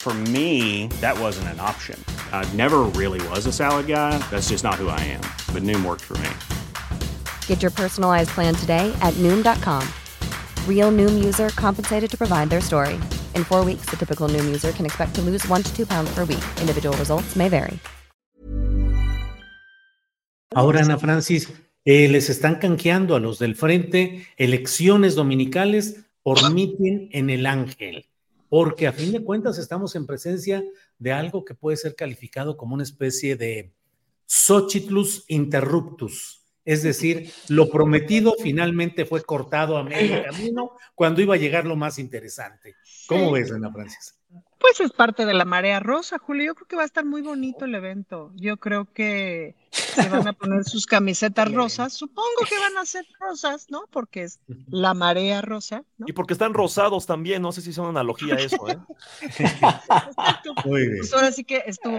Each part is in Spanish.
For me, that wasn't an option. I never really was a salad guy. That's just not who I am. But Noom worked for me. Get your personalized plan today at Noom.com. Real Noom user compensated to provide their story. In four weeks, the typical Noom user can expect to lose one to two pounds per week. Individual results may vary. Ahora, Ana Francis, eh, les están canjeando a los del frente elecciones dominicales por mitin en el Ángel, porque a fin de cuentas estamos en presencia de algo que puede ser calificado como una especie de Xochitlus interruptus. Es decir, lo prometido finalmente fue cortado a medio camino cuando iba a llegar lo más interesante. ¿Cómo ves, Ana Francis? Pues es parte de la marea rosa, Julio. Yo creo que va a estar muy bonito el evento. Yo creo que se van a poner sus camisetas rosas. Supongo que van a ser rosas, ¿no? Porque es la marea rosa, ¿no? Y porque están rosados también. No sé si es una analogía a eso, ¿eh? Muy bien. Pues ahora sí que estuvo.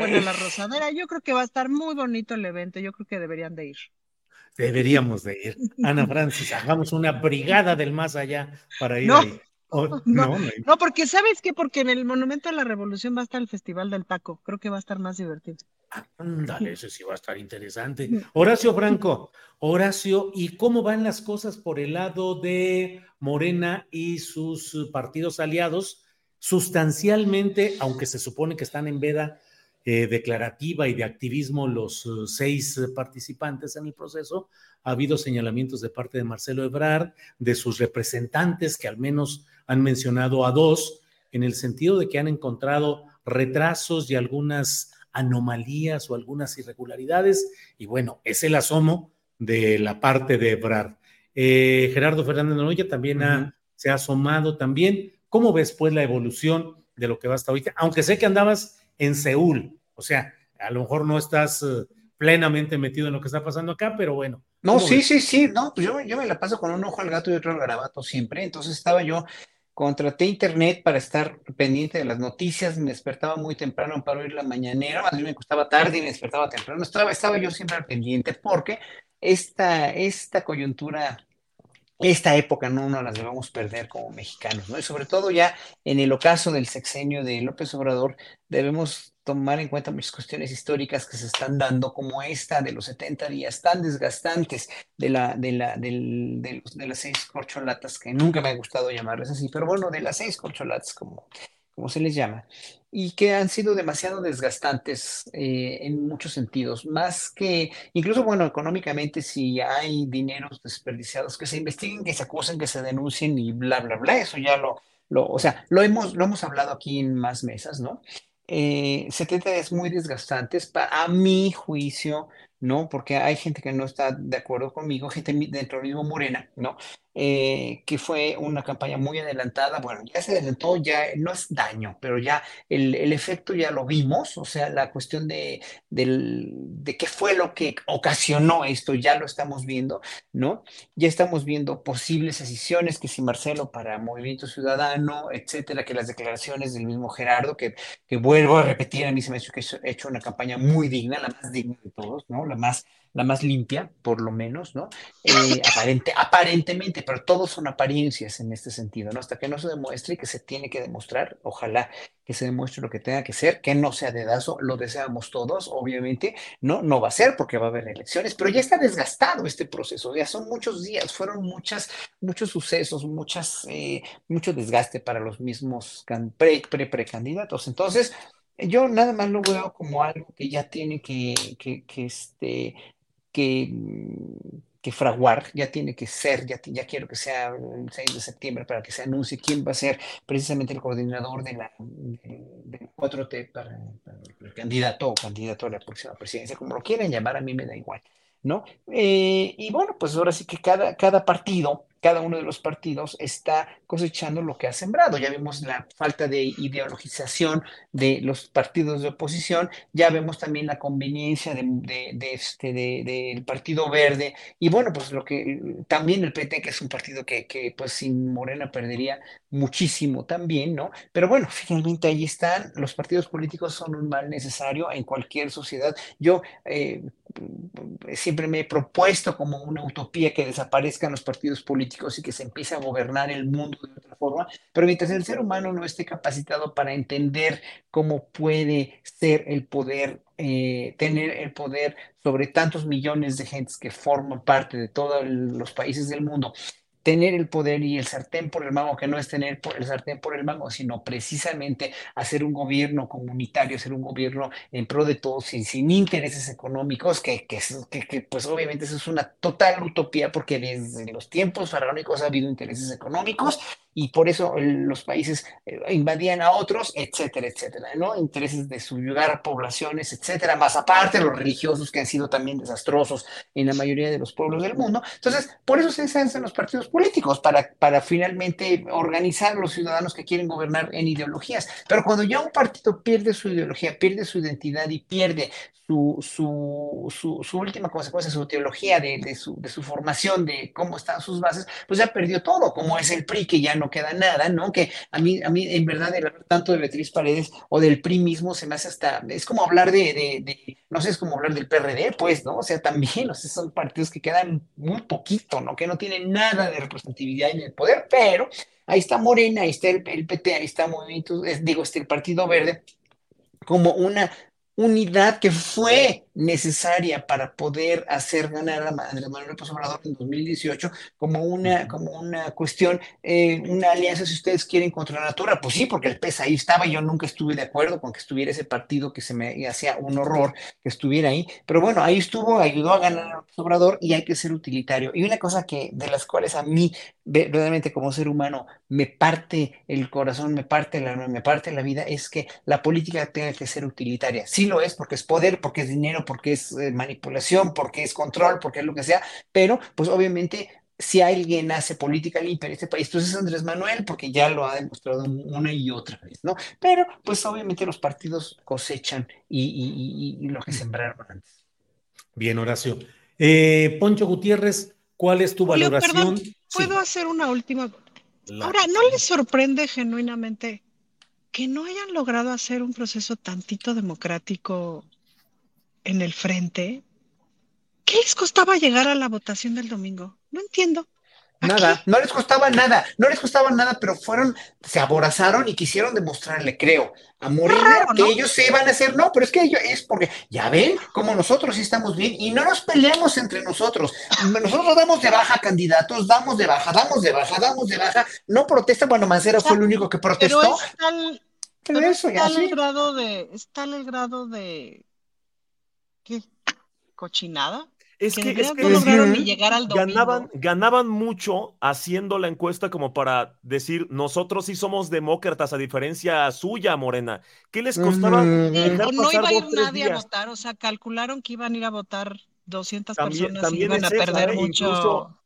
Bueno, la rosadera, yo creo que va a estar muy bonito el evento. Yo creo que deberían de ir. Deberíamos de ir. Ana Francis, hagamos una brigada del más allá para ir No. ahí. No, no, no porque ¿sabes qué? Porque en el Monumento a la Revolución va a estar el Festival del Taco. Creo que va a estar más divertido. Ándale, eso sí va a estar interesante. Horacio Franco, Horacio, ¿y cómo van las cosas por el lado de Morena y sus partidos aliados? Sustancialmente, aunque se supone que están en veda eh, declarativa y de activismo los eh, seis eh, participantes en el proceso, ha habido señalamientos de parte de Marcelo Ebrard, de sus representantes, que al menos han mencionado a dos, en el sentido de que han encontrado retrasos y algunas anomalías o algunas irregularidades. Y bueno, es el asomo de la parte de Ebrard. Eh, Gerardo Fernández Noroya también ha- se ha asomado también. ¿Cómo ves pues la evolución de lo que va hasta ahorita? Aunque sé que andabas en Seúl, o sea, a lo mejor no estás eh, plenamente metido en lo que está pasando acá, pero bueno. No, ¿cómo sí, ves? sí, sí, no, pues yo, yo me la paso con un ojo al gato y otro al garabato siempre, entonces estaba yo, contraté internet para estar pendiente de las noticias, me despertaba muy temprano para oír la mañanera, más bien me acostaba tarde y me despertaba temprano, estaba, estaba yo siempre al pendiente porque esta, esta coyuntura, esta época no nos las debemos perder como mexicanos, ¿no? Y sobre todo ya en el ocaso del sexenio de López Obrador, debemos tomar en cuenta muchas cuestiones históricas que se están dando, como esta de los 70 días tan desgastantes de, la, de, la, de, los- de las seis corcholatas, que nunca me ha gustado llamarles así, pero bueno, de las seis corcholatas, como, como se les llama, y que han sido demasiado desgastantes eh, en muchos sentidos, más que, incluso, bueno, económicamente, si hay dineros desperdiciados, que se investiguen, que se acusen, que se denuncien y bla, bla, bla, eso ya lo, lo, o sea, lo hemos, lo hemos hablado aquí en más mesas, ¿no? Eh, 70 días muy desgastantes, pa- a mi juicio, ¿no? Porque hay gente que no está de acuerdo conmigo, gente dentro mismo Morena, ¿no? Eh, que fue una campaña muy adelantada, bueno, ya se adelantó, ya no es daño, pero ya el, el efecto ya lo vimos, o sea, la cuestión de, de qué fue lo que ocasionó esto, ya lo estamos viendo, ¿no? Ya estamos viendo posibles decisiones, que si Marcelo para Movimiento Ciudadano, etcétera, que las declaraciones del mismo Gerardo, que, que vuelvo a repetir, a mí se me ha hecho que ha hecho una campaña muy digna, la más digna de todos, ¿no? La más, la más limpia, por lo menos, ¿no? Eh, aparente, aparentemente, pero todos son apariencias en este sentido, ¿no? Hasta que no se demuestre y que se tiene que demostrar, ojalá que se demuestre lo que tenga que ser, que no sea dedazo, lo deseamos todos, obviamente, no, no va a ser porque va a haber elecciones, pero ya está desgastado este proceso, ya son muchos días, fueron muchas, muchos sucesos, muchas, eh, mucho desgaste para los mismos can- pre, pre, precandidatos. Entonces, yo nada más lo veo como algo que ya tiene que, que, que, este, que, mm, que fraguar, ya tiene que ser, ya, ya quiero que sea el 6 de septiembre para que se anuncie quién va a ser precisamente el coordinador de la, de, de 4T para, para el candidato o candidato a la próxima presidencia, como lo quieran llamar, a mí me da igual, ¿no? Eh, y bueno, pues ahora sí que cada, cada partido, cada uno de los partidos está cosechando lo que ha sembrado. Ya vemos la falta de ideologización de los partidos de oposición, ya vemos también la conveniencia este, de- del Partido Verde, y bueno, pues lo que también el PT, que es un partido que, que pues sin Morena perdería muchísimo también, ¿no? Pero bueno, finalmente ahí están, los partidos políticos son un mal necesario en cualquier sociedad. Yo eh, siempre me he propuesto como una utopía que desaparezcan los partidos políticos y que se empiece a gobernar el mundo de otra forma, pero mientras el ser humano no esté capacitado para entender cómo puede ser el poder, eh, tener el poder sobre tantos millones de gentes que forman parte de todos los países del mundo, tener el poder y el sartén por el mango, que no es tener el sartén por el mango, sino precisamente hacer un gobierno comunitario, hacer un gobierno en pro de todos, sin, sin intereses económicos, que, que, que- que, pues obviamente eso es una total utopía, porque desde los tiempos faraónicos ha habido intereses económicos y por eso los países eh, invadían a otros, etcétera, etcétera, ¿no? Intereses de subyugar poblaciones, etcétera, más aparte los religiosos que han sido también desastrosos en la mayoría de los pueblos del mundo. Entonces, por eso se hacen los partidos políticos, para, para finalmente organizar a los ciudadanos que quieren gobernar en ideologías. Pero cuando ya un partido pierde su ideología, pierde su identidad y pierde su, su, su, su última consecuencia, su teología de, de su, de su formación, de cómo están sus bases, pues ya perdió todo, como es el PRI, que ya no queda nada, ¿no? Que a mí, a mí en verdad, el hablar tanto de Beatriz Paredes o del PRI mismo se me hace hasta, es como hablar de, de, de- no sé, es como hablar del PRD, pues, ¿no? O sea, también, o sea, son partidos que quedan muy poquito, ¿no? Que no tienen nada de representatividad en el poder, pero ahí está Morena, ahí está el, PT, ahí está Movimiento, digo, este, el Partido Verde, como una unidad que fue necesaria para poder hacer ganar a Andrés Manuel López Obrador en 2018 como una, como una cuestión, eh, una alianza, si ustedes quieren, contra la natura. Pues sí, porque el PES ahí estaba y yo nunca estuve de acuerdo con que estuviera ese partido que se me hacía un horror que estuviera ahí. Pero bueno, ahí estuvo, ayudó a ganar a López Obrador y hay que ser utilitario. Y una cosa que de las cuales a mí, verdaderamente como ser humano, me parte el corazón, me parte el alma, me parte la vida, es que la política tenga que ser utilitaria. Sí lo es, porque es poder, porque es dinero, porque es eh, manipulación, porque es control, porque es lo que sea, pero pues obviamente si alguien hace política limpia en este país, pues es Andrés Manuel, porque ya lo ha demostrado una y otra vez, ¿no? Pero pues obviamente los partidos cosechan y, y- y- y lo que sembraron antes. Bien, Horacio. Eh, Poncho Gutiérrez, ¿cuál es tu Julio, valoración? perdón, ¿puedo hacer una última? La- Ahora, ¿no les sorprende genuinamente que no hayan logrado hacer un proceso tantito democrático en el frente? ¿Qué les costaba llegar a la votación del domingo? No entiendo. Nada, no les costaba nada, no les costaba nada, pero fueron, se aborazaron y quisieron demostrarle, creo, a Morena que ellos se iban a hacer, no, pero es que ellos, es porque, ya ven, como nosotros sí estamos bien y no nos peleamos entre nosotros. Nosotros damos de baja candidatos, damos de baja, damos de baja, damos de baja, no protesta, bueno, Mancera fue el único que protestó. Pero es tal, pero está el grado de, está el grado de, ¿qué? ¿Cochinada? Es que, es que no lograron ni llegar al domingo. ganaban, ganaban mucho haciendo la encuesta como para decir, nosotros sí somos demócratas a diferencia suya, Morena. ¿Qué les costaba? dejar no pasar iba a ir nadie a votar, o sea, calcularon que iban a ir a votar 200 También, personas y también iban a es esa, perder ¿eh? mucho. Incluso,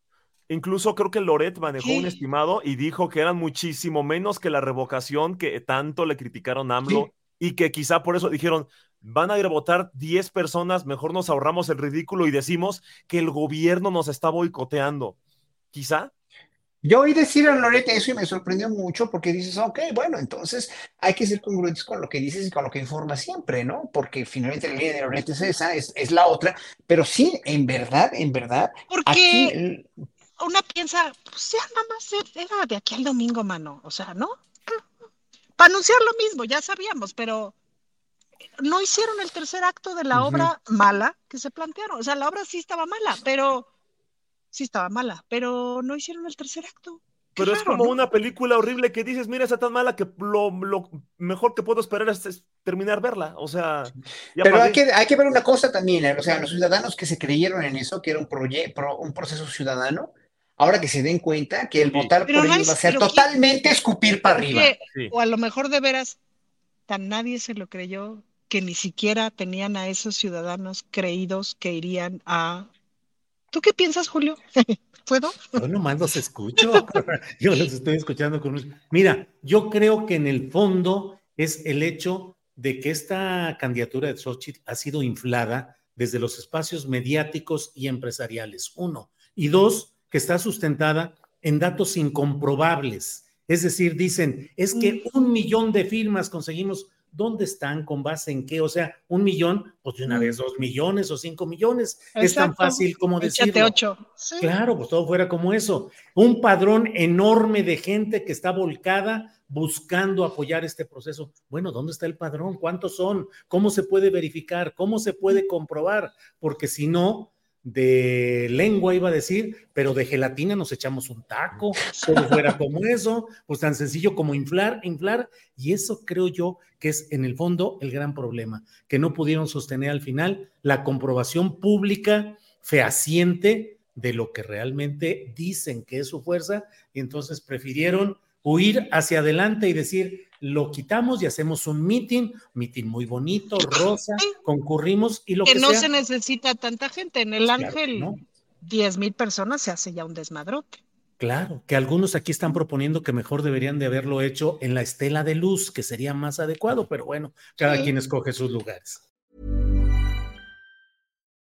incluso creo que Loret manejó un estimado y dijo que eran muchísimo menos que la revocación que tanto le criticaron a AMLO y que quizá por eso dijeron, van a ir a votar 10 personas, mejor nos ahorramos el ridículo y decimos que el gobierno nos está boicoteando. Quizá. Yo oí decir a Loreta eso y me sorprendió mucho porque dices, ok, bueno, entonces hay que ser congruentes con lo que dices y con lo que informas siempre, ¿no? Porque finalmente la línea de Loreta es esa, es, es la otra, pero sí, en verdad, en verdad, Porque aquí el- una piensa, pues ya nada más era de aquí al domingo, mano. O sea, ¿no? Para anunciar lo mismo, ya sabíamos, pero no hicieron el tercer acto de la obra mala que se plantearon. O sea, la obra sí estaba mala, pero sí estaba mala, pero no hicieron el tercer acto. Qué Pero es como ¿no? una película horrible que dices, mira, está tan mala que lo, lo mejor que puedo esperar es, es terminar verla. O sea, ya Pero hay que, hay que ver una cosa también, ¿eh? o sea, los ciudadanos que se creyeron en eso, que era un, proye- pro- un proceso ciudadano, ahora que se den cuenta que el Sí. votar Pero por no ellos es- va a ser pero ¿quién- totalmente escupir para arriba. Sí. o a lo mejor de veras, tan nadie se lo creyó que ni siquiera tenían a esos ciudadanos creídos que irían a... ¿Tú qué piensas, Julio? ¿Puedo? Yo nomás los escucho. Yo los estoy escuchando con Mira, yo creo que en el fondo es el hecho de que esta candidatura de Xochitl ha sido inflada desde los espacios mediáticos y empresariales, uno. Y dos, que está sustentada en datos incomprobables. Es decir, dicen, es que un millón de firmas conseguimos. ¿Dónde están? ¿Con base en qué? O sea, un millón, pues de una vez dos millones o cinco millones. Es tan fácil como Échate decirlo. ocho. Sí. Claro, pues todo fuera como eso. Un padrón enorme de gente que está volcada buscando apoyar este proceso. Bueno, ¿dónde está el padrón? ¿Cuántos son? ¿Cómo se puede verificar? ¿Cómo se puede comprobar? Porque si no, de lengua iba a decir, pero de gelatina nos echamos un taco, todo fuera como eso, pues tan sencillo como inflar, inflar, y eso creo yo que es en el fondo el gran problema, que no pudieron sostener al final la comprobación pública fehaciente de lo que realmente dicen que es su fuerza, y entonces prefirieron huir hacia adelante y decir, lo quitamos y hacemos un meeting, meeting muy bonito, rosa, concurrimos y lo que, que no sea. se necesita tanta gente. En el Claro Ángel, no. 10 mil personas se hace ya un desmadrote. Claro, que algunos aquí están proponiendo que mejor deberían de haberlo hecho en la estela de luz, que sería más adecuado, pero bueno, cada Sí. quien escoge sus lugares.